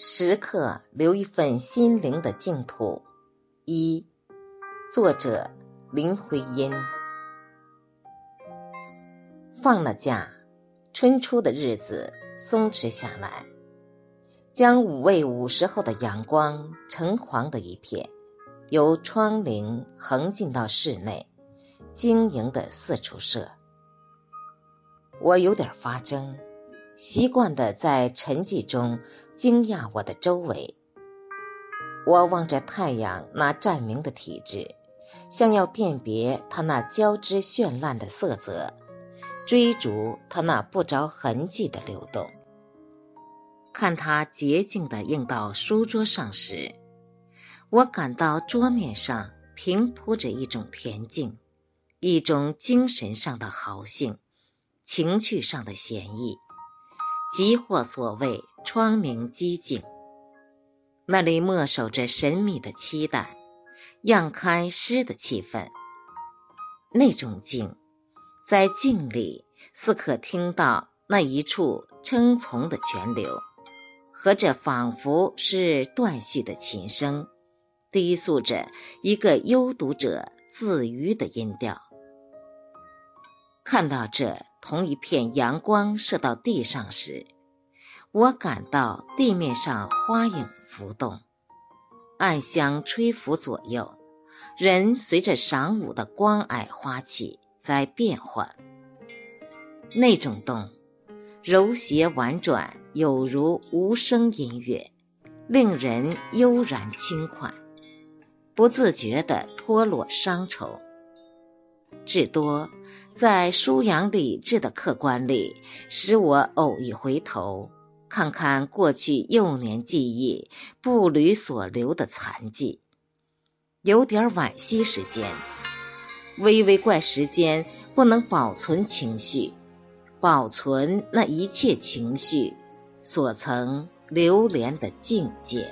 时刻留一份心灵的净土。一，作者林徽因。放了假，春初的日子松弛下来，将五味午时后的阳光橙黄的一片，由窗棂横进到室内，晶莹的四处射。我有点发怔。习惯的在沉寂中惊讶我的周围。我望着太阳那湛明的体质，像要辨别它那交织绚烂的色泽，追逐它那不着痕迹的流动。看它洁净的映到书桌上时，我感到桌面上平铺着一种恬静，一种精神上的豪兴，情趣上的闲逸。即或所谓窗明几净，那里默守着神秘的期待，漾开诗的气氛。那种静，在静里似可听到那一处称从的泉流，和这仿佛是断续的琴声，低诉着一个幽读者自娱的音调。看到这。同一片阳光射到地上时，我感到地面上花影浮动，暗香吹拂左右，人随着晌午的光霭花气在变换。那种动，柔谐婉转，有如无声音乐，令人悠然轻快，不自觉地脱落伤愁。至多。在舒扬理智的客观里，使我偶一回头，看看过去幼年记忆步履所留的残迹，有点惋惜时间，微微怪时间不能保存情绪，保存那一切情绪所曾流连的境界。